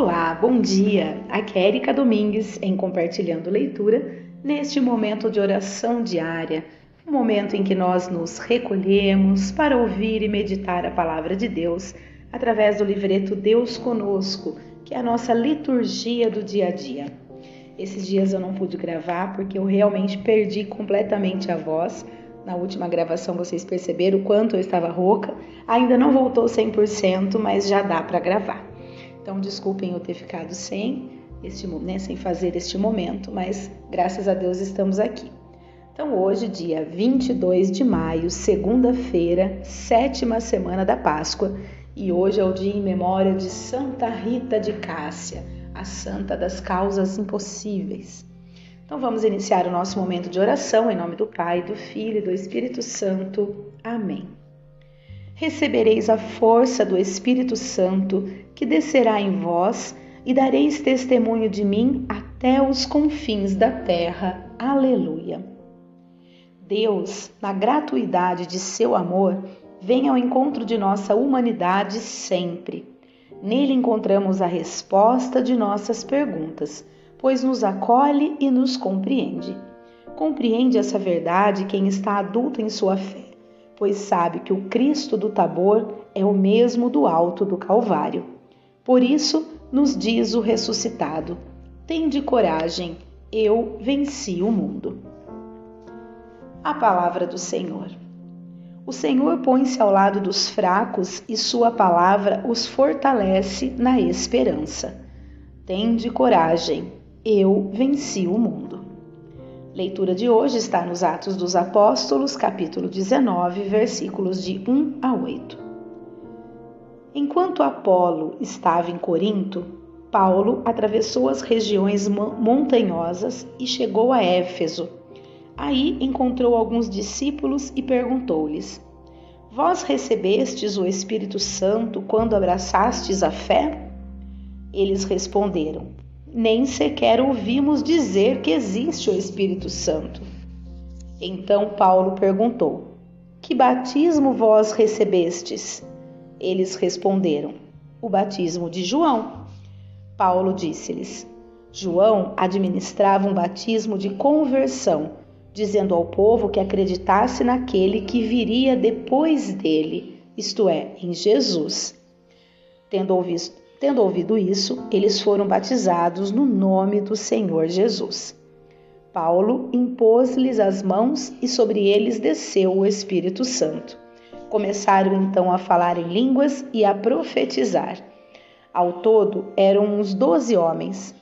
Olá, bom dia. Aqui é Erika Domingues em Compartilhando Leitura, neste momento de oração diária, um momento em que nós nos recolhemos para ouvir e meditar a palavra de Deus através do livreto Deus Conosco, que é a nossa liturgia do dia a dia. Esses dias eu não pude gravar porque eu realmente perdi completamente a voz. Na última gravação vocês perceberam o quanto eu estava rouca. Ainda não voltou 100%, mas já dá para gravar. Então, desculpem eu ter ficado sem, este, né, sem fazer este momento, mas graças a Deus estamos aqui. Então, hoje, dia 22 de maio, segunda-feira, sétima semana da Páscoa, e hoje é o dia em memória de Santa Rita de Cássia, a santa das causas impossíveis. Então, vamos iniciar o nosso momento de oração em nome do Pai, do Filho e do Espírito Santo. Amém recebereis a força do Espírito Santo que descerá em vós e dareis testemunho de mim até os confins da terra. Aleluia. Deus, na gratuidade de seu amor, vem ao encontro de nossa humanidade sempre. Nele encontramos a resposta de nossas perguntas, pois nos acolhe e nos compreende. Compreende essa verdade quem está adulto em sua fé pois sabe que o Cristo do Tabor é o mesmo do alto do Calvário. Por isso, nos diz o ressuscitado: Tende coragem, eu venci o mundo. A palavra do Senhor. O Senhor põe-se ao lado dos fracos e Sua palavra os fortalece na esperança. Tende coragem, eu venci o mundo. Leitura de hoje está nos Atos dos Apóstolos, capítulo 19, versículos de 1 a 8. Enquanto Apolo estava em Corinto, Paulo atravessou as regiões montanhosas e chegou a Éfeso. Aí encontrou alguns discípulos e perguntou-lhes: Vós recebestes o Espírito Santo quando abraçastes a fé? Eles responderam: nem sequer ouvimos dizer que existe o Espírito Santo. Então Paulo perguntou: Que batismo vós recebestes? Eles responderam: O batismo de João. Paulo disse-lhes: João administrava um batismo de conversão, dizendo ao povo que acreditasse naquele que viria depois dele, isto é, em Jesus. Tendo ouvido, Tendo ouvido isso, eles foram batizados no nome do Senhor Jesus. Paulo impôs-lhes as mãos e sobre eles desceu o Espírito Santo. Começaram então a falar em línguas e a profetizar. Ao todo eram uns doze homens.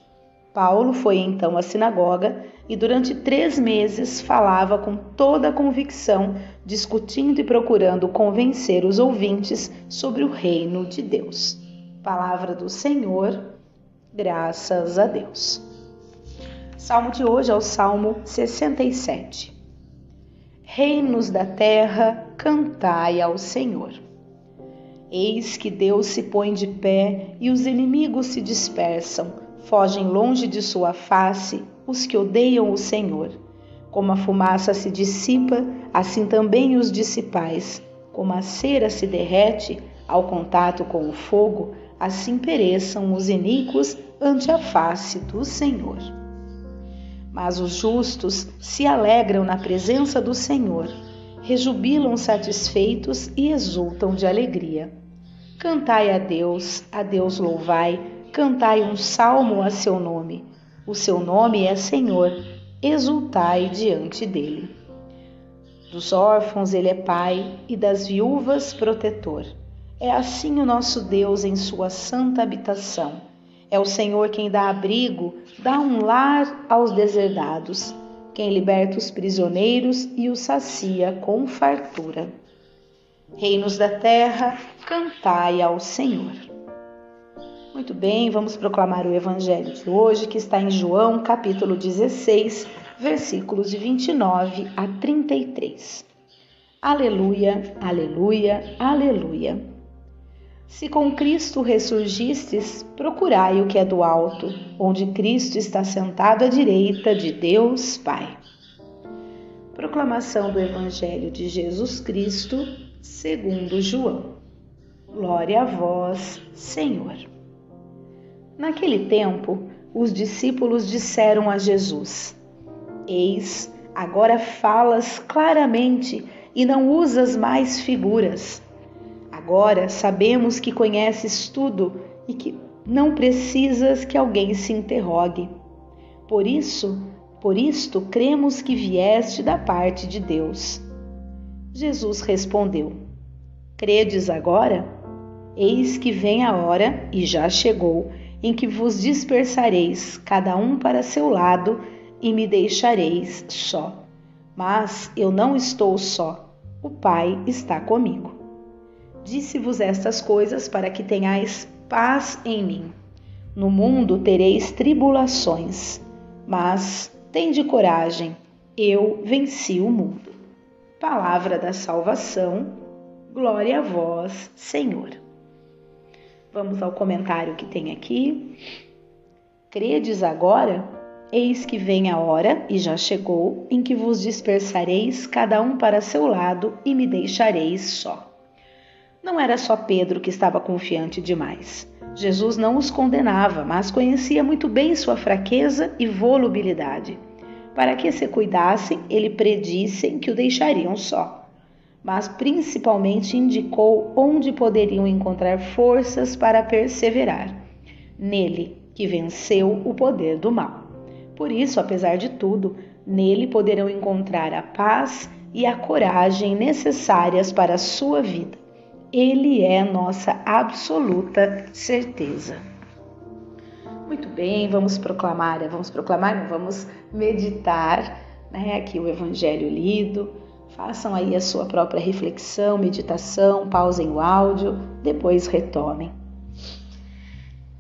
Paulo foi então à sinagoga e durante três meses falava com toda a convicção, discutindo e procurando convencer os ouvintes sobre o reino de Deus. Palavra do Senhor, graças a Deus. Salmo de hoje é o Salmo 67. Reinos da terra, cantai ao Senhor. Eis que Deus se põe de pé e os inimigos se dispersam, fogem longe de sua face os que odeiam o Senhor. Como a fumaça se dissipa, assim também os dissipais. Como a cera se derrete ao contato com o fogo, assim pereçam os iníquos ante a face do Senhor. Mas os justos se alegram na presença do Senhor, rejubilam satisfeitos e exultam de alegria. Cantai a Deus, a Deus louvai, cantai um salmo a seu nome. O seu nome é Senhor, exultai diante dele. Dos órfãos ele é pai e das viúvas protetor. É assim o nosso Deus em sua santa habitação. É o Senhor quem dá abrigo, dá um lar aos deserdados, quem liberta os prisioneiros e os sacia com fartura. Reinos da terra, cantai ao Senhor. Muito bem, vamos proclamar o evangelho de hoje, que está em João, capítulo 16, versículos de 29 a 33. Aleluia, aleluia, aleluia. Se com Cristo ressurgistes, procurai o que é do alto, onde Cristo está sentado à direita de Deus Pai. Proclamação do Evangelho de Jesus Cristo, segundo João. Glória a vós, Senhor. Naquele tempo, os discípulos disseram a Jesus: Eis, agora falas claramente e não usas mais figuras. Agora sabemos que conheces tudo e que não precisas que alguém se interrogue. Por isso, por isto cremos que vieste da parte de Deus. Jesus respondeu: Credes agora? Eis que vem a hora, e já chegou, em que vos dispersareis, cada um para seu lado, e me deixareis só. Mas eu não estou só, o Pai está comigo. Disse-vos estas coisas para que tenhais paz em mim. No mundo tereis tribulações, mas tende coragem, eu venci o mundo. Palavra da salvação, glória a vós, Senhor. Vamos ao comentário que tem aqui. Credes agora? Eis que vem a hora, e já chegou, em que vos dispersareis, cada um para seu lado, e me deixareis só. Não era só Pedro que estava confiante demais. Jesus não os condenava, mas conhecia muito bem sua fraqueza e volubilidade. Para que se cuidassem, ele predissem que o deixariam só. Mas principalmente indicou onde poderiam encontrar forças para perseverar. Nele, que venceu o poder do mal. Por isso, apesar de tudo, nele poderão encontrar a paz e a coragem necessárias para a sua vida. Ele é nossa absoluta certeza. Muito bem, vamos proclamar, vamos proclamar, vamos meditar, né, aqui o evangelho lido. Façam aí a sua própria reflexão, meditação, pausem o áudio, depois retomem.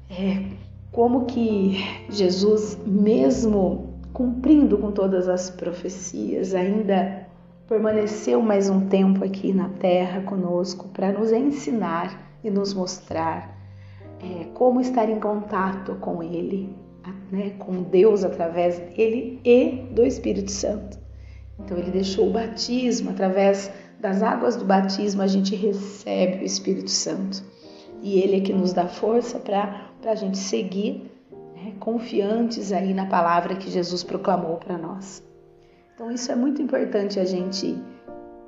É, como que Jesus, mesmo cumprindo com todas as profecias, ainda permaneceu mais um tempo aqui na Terra conosco para nos ensinar e nos mostrar é, como estar em contato com Ele, né, com Deus através dele e do Espírito Santo. Então ele deixou o batismo, através das águas do batismo a gente recebe o Espírito Santo. E ele é que nos dá força para a gente seguir né, confiantes aí na palavra que Jesus proclamou para nós. Então isso é muito importante a gente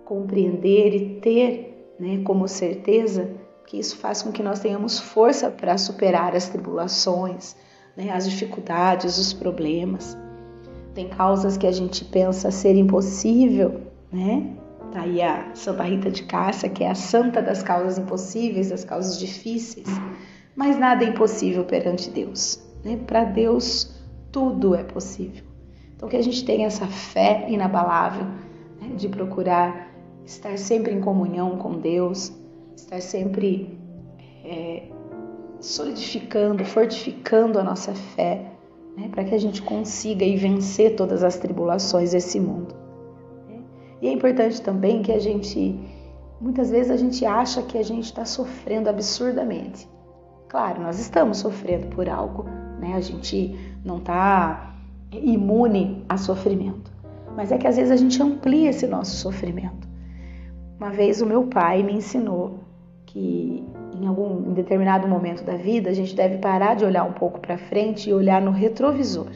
compreender e ter né, como certeza que isso faz com que nós tenhamos força para superar as tribulações, né, as dificuldades, os problemas. Tem causas que a gente pensa ser impossível, né? Tá aí a Santa Rita de Cássia, que é a santa das causas impossíveis, das causas difíceis. Mas nada é impossível perante Deus. Né? Para Deus, tudo é possível. Então, que a gente tenha essa fé inabalável né, de procurar estar sempre em comunhão com Deus, estar sempre é, solidificando, fortificando a nossa fé, né, para que a gente consiga ir vencer todas as tribulações desse mundo. E é importante também que a gente, muitas vezes a gente acha que a gente está sofrendo absurdamente. Claro, nós estamos sofrendo por algo, né? A gente não está imune a sofrimento. Mas é que às vezes a gente amplia esse nosso sofrimento. Uma vez o meu pai me ensinou que em algum em determinado momento da vida a gente deve parar de olhar um pouco para frente e olhar no retrovisor.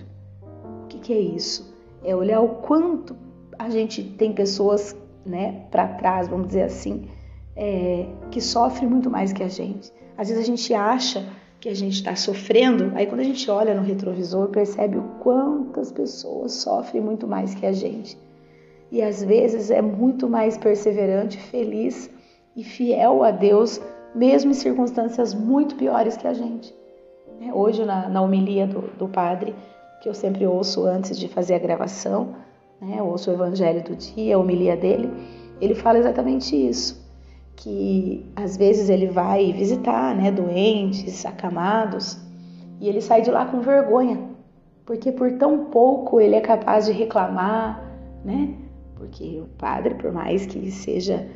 O que, que é isso? É olhar o quanto a gente tem pessoas, né, para trás, vamos dizer assim, é, que sofrem muito mais que a gente. Às vezes a gente acha que a gente está sofrendo, aí quando a gente olha no retrovisor, percebe o quantas pessoas sofrem muito mais que a gente. E às vezes é muito mais perseverante, feliz e fiel a Deus, mesmo em circunstâncias muito piores que a gente. É, hoje, na, na homilia do, do padre, que eu sempre ouço antes de fazer a gravação, né, ouço o evangelho do dia, a homilia dele, ele fala exatamente isso que às vezes ele vai visitar, né, doentes, acamados, e ele sai de lá com vergonha, porque por tão pouco ele é capaz de reclamar, né? Porque o padre, por mais que seja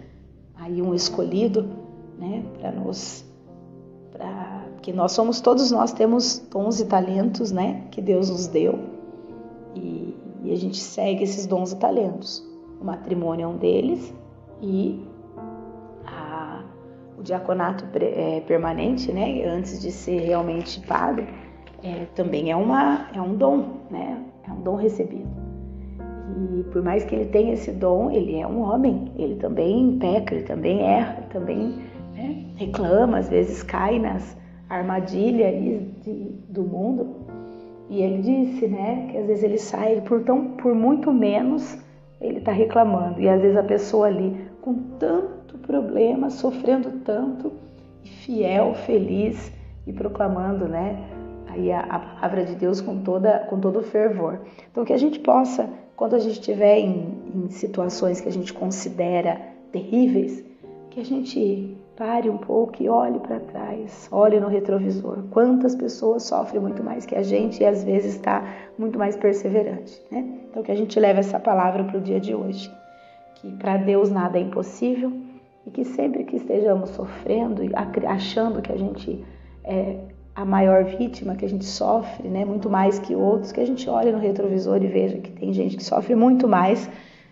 aí um escolhido, né, para nos para que nós somos todos nós temos dons e talentos, né, que Deus nos deu. E, e a gente segue esses dons e talentos. O matrimônio é um deles e diaconato é, permanente, né, antes de ser realmente padre, é, também é, uma, é um dom, né? É um dom recebido. E por mais que ele tenha esse dom, ele é um homem, ele também peca, ele também erra, também né, reclama, às vezes cai nas armadilhas do mundo. E ele disse, né, que às vezes ele sai por, tão, por muito menos ele está reclamando. E às vezes a pessoa ali com tanto problema, sofrendo tanto, fiel, feliz e proclamando, né, aí a, a palavra de Deus com toda com todo fervor. Então que a gente possa, quando a gente estiver em, em situações que a gente considera terríveis, que a gente pare um pouco e olhe para trás, olhe no retrovisor. Quantas pessoas sofrem muito mais que a gente e às vezes está muito mais perseverante, né? Então que a gente leve essa palavra para o dia de hoje, que para Deus nada é impossível e que sempre que estejamos sofrendo achando que a gente é a maior vítima, que a gente sofre, né, muito mais que outros, que a gente olhe no retrovisor e veja que tem gente que sofre muito mais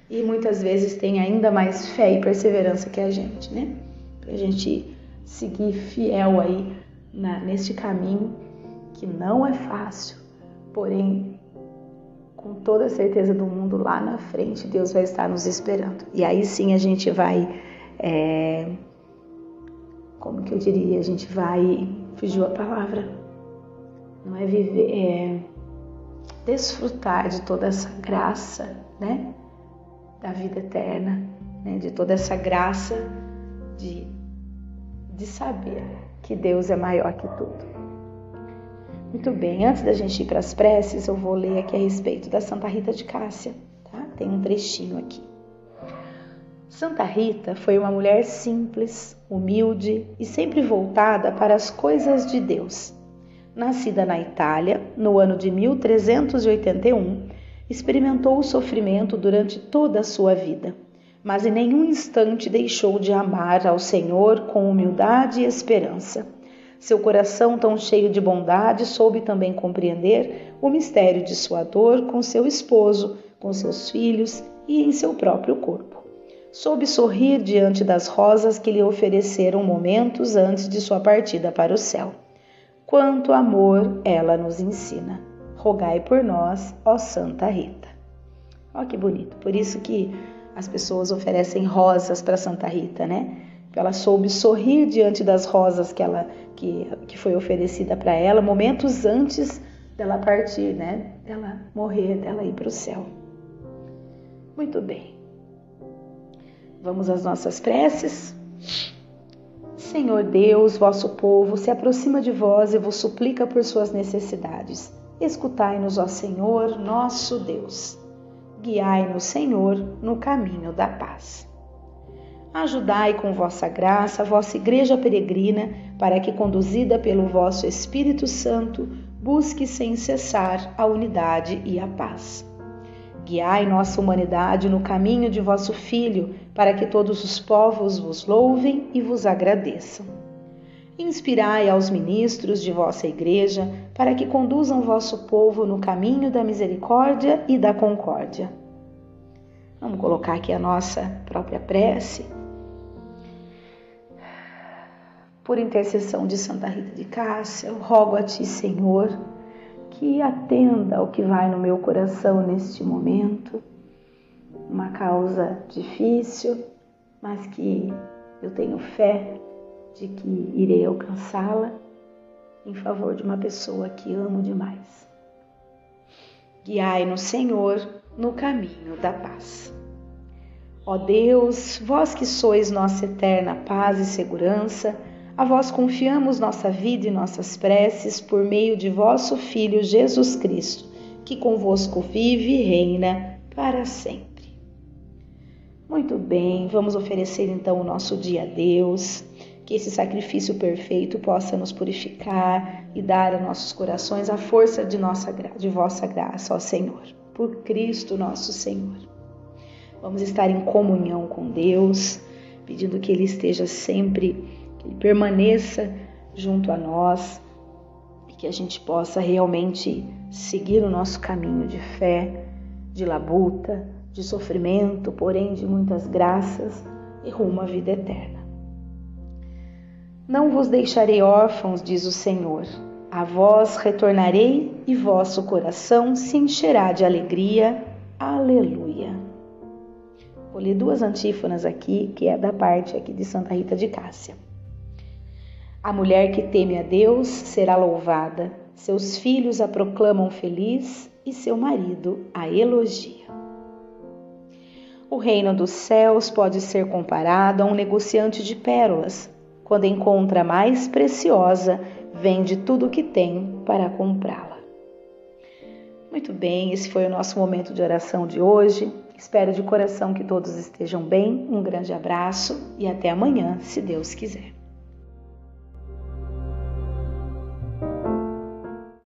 e muitas vezes tem ainda mais fé e perseverança que a gente, né? Para a gente seguir fiel aí na, neste caminho que não é fácil, porém com toda a certeza do mundo lá na frente Deus vai estar nos esperando. E aí sim a gente vai é, como que eu diria, a gente vai, fugiu a palavra, não é viver, é desfrutar de toda essa graça, né, da vida eterna, né, de toda essa graça de, de saber que Deus é maior que tudo. Muito bem, antes da gente ir para as preces, eu vou ler aqui a respeito da Santa Rita de Cássia, tá? Tem um trechinho aqui. Santa Rita foi uma mulher simples, humilde e sempre voltada para as coisas de Deus. Nascida na Itália, no ano de 1381, experimentou o sofrimento durante toda a sua vida, mas em nenhum instante deixou de amar ao Senhor com humildade e esperança. Seu coração, tão cheio de bondade, soube também compreender o mistério de sua dor com seu esposo, com seus filhos e em seu próprio corpo soube sorrir diante das rosas que lhe ofereceram momentos antes de sua partida para o céu. Quanto amor ela nos ensina. Rogai por nós, ó Santa Rita. Olha que bonito. Por isso que as pessoas oferecem rosas para Santa Rita, né? Ela soube sorrir diante das rosas que ela que, que foi oferecida para ela momentos antes dela partir, né? Dela morrer, dela ir para o céu. Muito bem. Vamos às nossas preces. Senhor Deus, vosso povo se aproxima de vós e vos suplica por suas necessidades. Escutai-nos, ó Senhor, nosso Deus. Guiai-nos, Senhor, no caminho da paz. Ajudai com vossa graça a vossa Igreja peregrina, para que, conduzida pelo vosso Espírito Santo, busque sem cessar a unidade e a paz. Guiai nossa humanidade no caminho de vosso Filho, para que todos os povos vos louvem e vos agradeçam. Inspirai aos ministros de vossa Igreja, para que conduzam vosso povo no caminho da misericórdia e da concórdia. Vamos colocar aqui a nossa própria prece. Por intercessão de Santa Rita de Cássia, eu rogo a Ti, Senhor, que atenda ao que vai no meu coração neste momento. Uma causa difícil, mas que eu tenho fé de que irei alcançá-la em favor de uma pessoa que amo demais. Guiai-nos, Senhor, no caminho da paz. Ó Deus, vós que sois nossa eterna paz e segurança, a vós confiamos nossa vida e nossas preces por meio de vosso Filho Jesus Cristo, que convosco vive e reina para sempre. Muito bem, vamos oferecer então o nosso dia a Deus, que esse sacrifício perfeito possa nos purificar e dar a nossos corações a força de, nossa, de vossa graça, ó Senhor, por Cristo nosso Senhor. Vamos estar em comunhão com Deus, pedindo que Ele esteja sempre que Ele permaneça junto a nós e que a gente possa realmente seguir o nosso caminho de fé, de labuta, de sofrimento, porém de muitas graças e rumo à vida eterna. Não vos deixarei órfãos, diz o Senhor. A vós retornarei e vosso coração se encherá de alegria. Aleluia. Vou ler duas antífonas aqui, que é da parte aqui de Santa Rita de Cássia. A mulher que teme a Deus será louvada, seus filhos a proclamam feliz e seu marido a elogia. O reino dos céus pode ser comparado a um negociante de pérolas. Quando encontra a mais preciosa, vende tudo o que tem para comprá-la. Muito bem, esse foi o nosso momento de oração de hoje. Espero de coração que todos estejam bem. Um grande abraço e até amanhã, se Deus quiser.